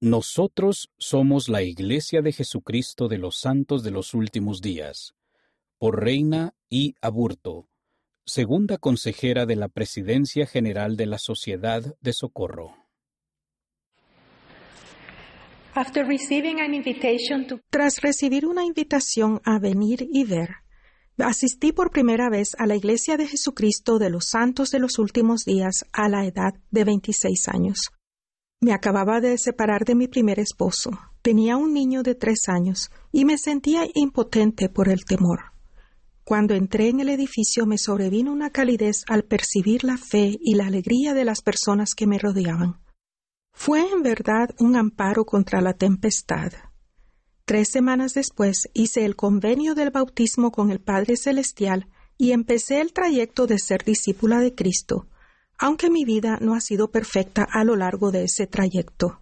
Nosotros somos la Iglesia de Jesucristo de los Santos de los Últimos Días, por Reina I. Aburto, segunda consejera de la Presidencia General de la Sociedad de Socorro. Tras recibir una invitación a venir y ver, asistí por primera vez a la Iglesia de Jesucristo de los Santos de los Últimos Días a la edad de 26 años. Me acababa de separar de mi primer esposo. Tenía un niño de tres años y me sentía impotente por el temor. Cuando entré en el edificio me sobrevino una calidez al percibir la fe y la alegría de las personas que me rodeaban. Fue en verdad un amparo contra la tempestad. Tres semanas después hice el convenio del bautismo con el Padre Celestial y empecé el trayecto de ser discípula de Cristo, aunque mi vida no ha sido perfecta a lo largo de ese trayecto.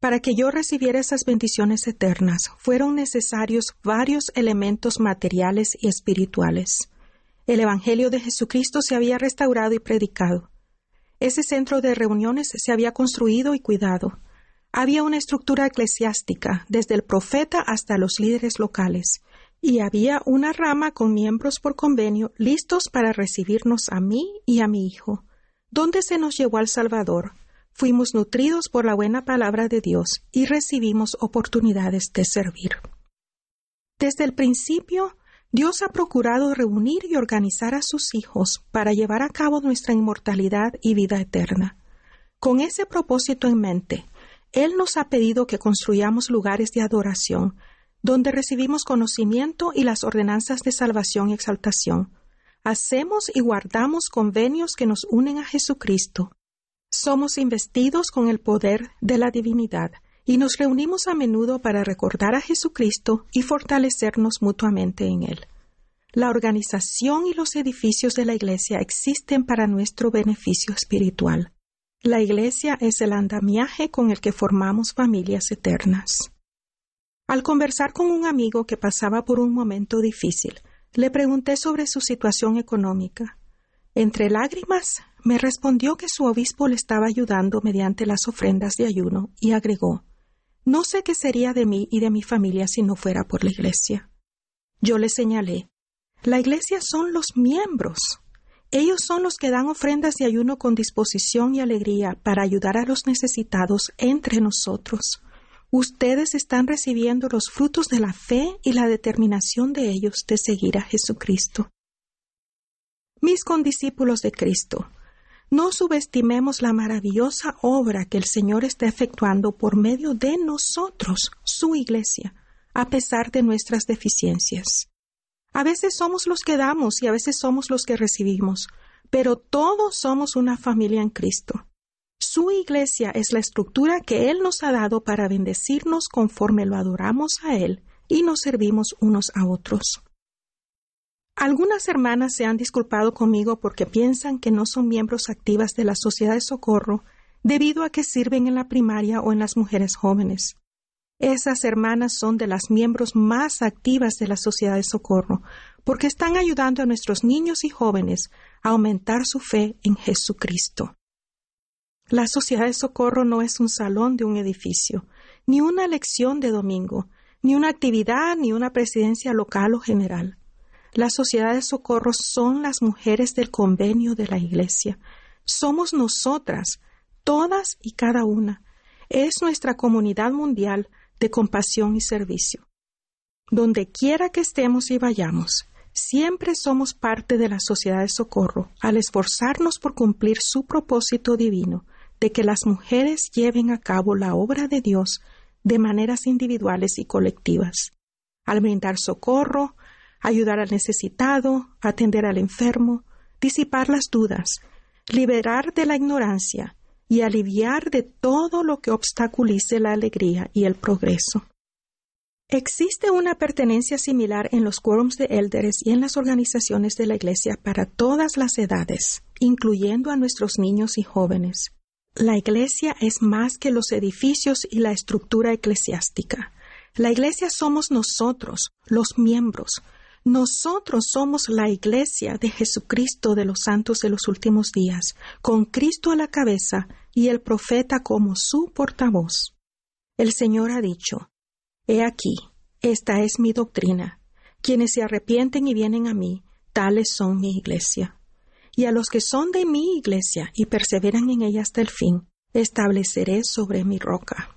Para que yo recibiera esas bendiciones eternas, fueron necesarios varios elementos materiales y espirituales. El Evangelio de Jesucristo se había restaurado y predicado. Ese centro de reuniones se había construido y cuidado. Había una estructura eclesiástica, desde el profeta hasta los líderes locales, y había una rama con miembros por convenio listos para recibirnos a mí y a mi hijo. ¿Dónde se nos llevó al Salvador? Fuimos nutridos por la buena palabra de Dios y recibimos oportunidades de servir. Desde el principio, Dios ha procurado reunir y organizar a sus hijos para llevar a cabo nuestra inmortalidad y vida eterna. Con ese propósito en mente, Él nos ha pedido que construyamos lugares de adoración, donde recibimos conocimiento y las ordenanzas de salvación y exaltación, hacemos y guardamos convenios que nos unen a Jesucristo. Somos investidos con el poder de la divinidad y nos reunimos a menudo para recordar a Jesucristo y fortalecernos mutuamente en Él. La organización y los edificios de la Iglesia existen para nuestro beneficio espiritual. La Iglesia es el andamiaje con el que formamos familias eternas. Al conversar con un amigo que pasaba por un momento difícil, le pregunté sobre su situación económica. Entre lágrimas, me respondió que su obispo le estaba ayudando mediante las ofrendas de ayuno y agregó No sé qué sería de mí y de mi familia si no fuera por la Iglesia. Yo le señalé La Iglesia son los miembros. Ellos son los que dan ofrendas de ayuno con disposición y alegría para ayudar a los necesitados entre nosotros ustedes están recibiendo los frutos de la fe y la determinación de ellos de seguir a Jesucristo. Mis condiscípulos de Cristo, no subestimemos la maravillosa obra que el Señor está efectuando por medio de nosotros, su Iglesia, a pesar de nuestras deficiencias. A veces somos los que damos y a veces somos los que recibimos, pero todos somos una familia en Cristo. Su iglesia es la estructura que Él nos ha dado para bendecirnos conforme lo adoramos a Él y nos servimos unos a otros. Algunas hermanas se han disculpado conmigo porque piensan que no son miembros activas de la sociedad de socorro debido a que sirven en la primaria o en las mujeres jóvenes. Esas hermanas son de las miembros más activas de la sociedad de socorro porque están ayudando a nuestros niños y jóvenes a aumentar su fe en Jesucristo. La Sociedad de Socorro no es un salón de un edificio, ni una lección de domingo, ni una actividad, ni una presidencia local o general. La Sociedad de Socorro son las mujeres del convenio de la Iglesia. Somos nosotras, todas y cada una. Es nuestra comunidad mundial de compasión y servicio. Donde quiera que estemos y vayamos, siempre somos parte de la Sociedad de Socorro al esforzarnos por cumplir su propósito divino de que las mujeres lleven a cabo la obra de Dios de maneras individuales y colectivas, al brindar socorro, ayudar al necesitado, atender al enfermo, disipar las dudas, liberar de la ignorancia y aliviar de todo lo que obstaculice la alegría y el progreso. Existe una pertenencia similar en los quórums de élderes y en las organizaciones de la Iglesia para todas las edades, incluyendo a nuestros niños y jóvenes. La Iglesia es más que los edificios y la estructura eclesiástica. La Iglesia somos nosotros, los miembros. Nosotros somos la Iglesia de Jesucristo de los santos de los últimos días, con Cristo a la cabeza y el profeta como su portavoz. El Señor ha dicho, He aquí, esta es mi doctrina. Quienes se arrepienten y vienen a mí, tales son mi iglesia. Y a los que son de mi iglesia y perseveran en ella hasta el fin, estableceré sobre mi roca.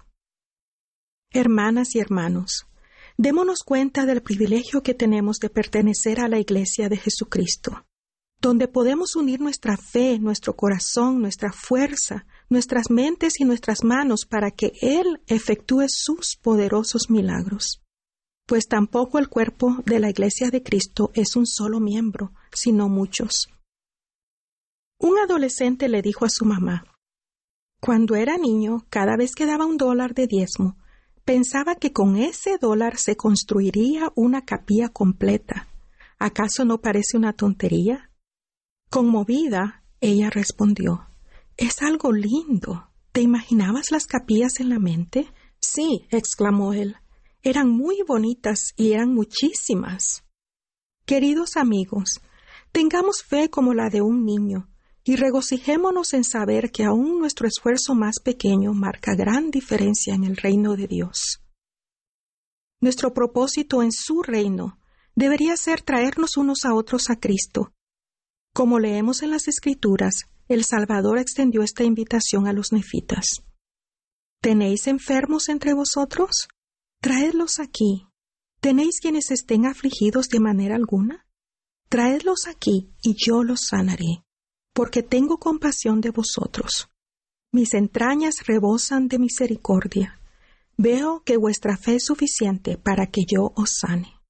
Hermanas y hermanos, démonos cuenta del privilegio que tenemos de pertenecer a la Iglesia de Jesucristo, donde podemos unir nuestra fe, nuestro corazón, nuestra fuerza, nuestras mentes y nuestras manos para que Él efectúe sus poderosos milagros. Pues tampoco el cuerpo de la Iglesia de Cristo es un solo miembro, sino muchos. Un adolescente le dijo a su mamá, Cuando era niño, cada vez que daba un dólar de diezmo, Pensaba que con ese dólar se construiría una capilla completa. ¿Acaso no parece una tontería? Conmovida, ella respondió Es algo lindo. ¿Te imaginabas las capillas en la mente? Sí, exclamó él. Eran muy bonitas y eran muchísimas. Queridos amigos, tengamos fe como la de un niño y regocijémonos en saber que aún nuestro esfuerzo más pequeño marca gran diferencia en el reino de Dios. Nuestro propósito en su reino debería ser traernos unos a otros a Cristo. Como leemos en las Escrituras, el Salvador extendió esta invitación a los nefitas. ¿Tenéis enfermos entre vosotros? Traedlos aquí. ¿Tenéis quienes estén afligidos de manera alguna? Traedlos aquí y yo los sanaré porque tengo compasión de vosotros. Mis entrañas rebosan de misericordia. Veo que vuestra fe es suficiente para que yo os sane.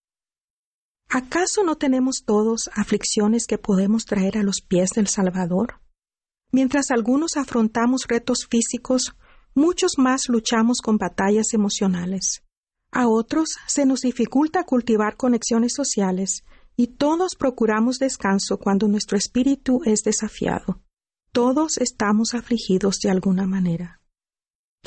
¿Acaso no tenemos todos aflicciones que podemos traer a los pies del Salvador? Mientras algunos afrontamos retos físicos, muchos más luchamos con batallas emocionales. A otros se nos dificulta cultivar conexiones sociales y todos procuramos descanso cuando nuestro espíritu es desafiado. Todos estamos afligidos de alguna manera.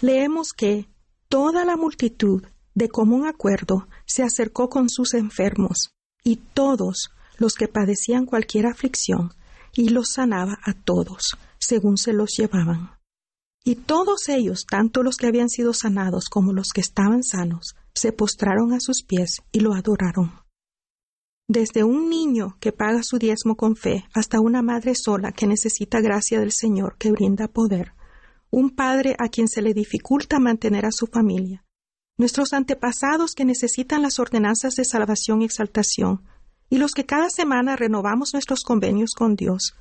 Leemos que toda la multitud, de común acuerdo, se acercó con sus enfermos, y todos los que padecían cualquier aflicción, y los sanaba a todos, según se los llevaban. Y todos ellos, tanto los que habían sido sanados como los que estaban sanos, se postraron a sus pies y lo adoraron. Desde un niño que paga su diezmo con fe hasta una madre sola que necesita gracia del Señor que brinda poder, un padre a quien se le dificulta mantener a su familia, nuestros antepasados que necesitan las ordenanzas de salvación y exaltación, y los que cada semana renovamos nuestros convenios con Dios,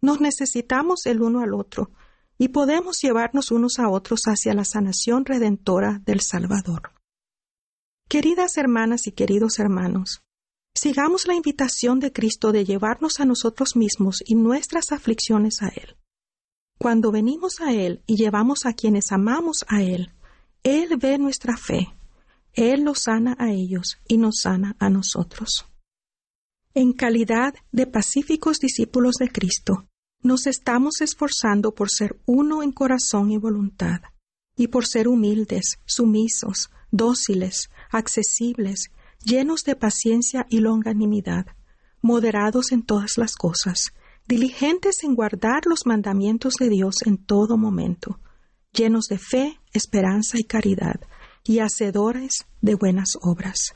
nos necesitamos el uno al otro y podemos llevarnos unos a otros hacia la sanación redentora del Salvador. Queridas hermanas y queridos hermanos, Sigamos la invitación de Cristo de llevarnos a nosotros mismos y nuestras aflicciones a Él. Cuando venimos a Él y llevamos a quienes amamos a Él, Él ve nuestra fe, Él los sana a ellos y nos sana a nosotros. En calidad de pacíficos discípulos de Cristo, nos estamos esforzando por ser uno en corazón y voluntad, y por ser humildes, sumisos, dóciles, accesibles, llenos de paciencia y longanimidad, moderados en todas las cosas, diligentes en guardar los mandamientos de Dios en todo momento, llenos de fe, esperanza y caridad, y hacedores de buenas obras.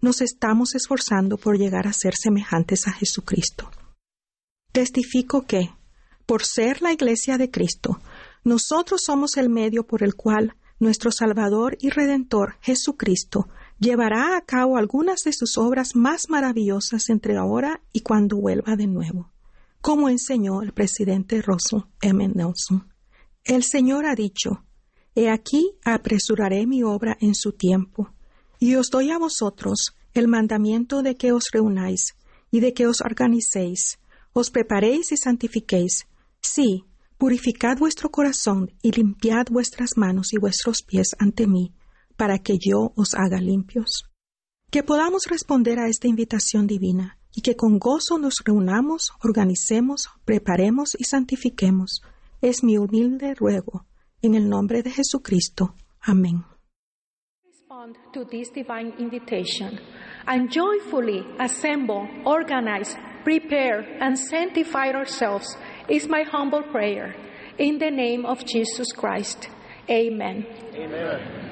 Nos estamos esforzando por llegar a ser semejantes a Jesucristo. Testifico que, por ser la Iglesia de Cristo, nosotros somos el medio por el cual nuestro Salvador y Redentor Jesucristo llevará a cabo algunas de sus obras más maravillosas entre ahora y cuando vuelva de nuevo, como enseñó el presidente Russell M. Nelson. El Señor ha dicho, He aquí apresuraré mi obra en su tiempo, y os doy a vosotros el mandamiento de que os reunáis y de que os organicéis, os preparéis y santifiquéis. Sí, purificad vuestro corazón y limpiad vuestras manos y vuestros pies ante mí, para que yo os haga limpios. Que podamos responder a esta invitación divina y que con gozo nos reunamos, organicemos, preparemos y santifiquemos. Es mi humilde ruego. En el nombre de Jesucristo. Amén. Respond to this divine invitation and joyfully assemble, organize, prepare, and sanctify ourselves is my humble prayer. In the name of Jesus Christ. Amen. Amen.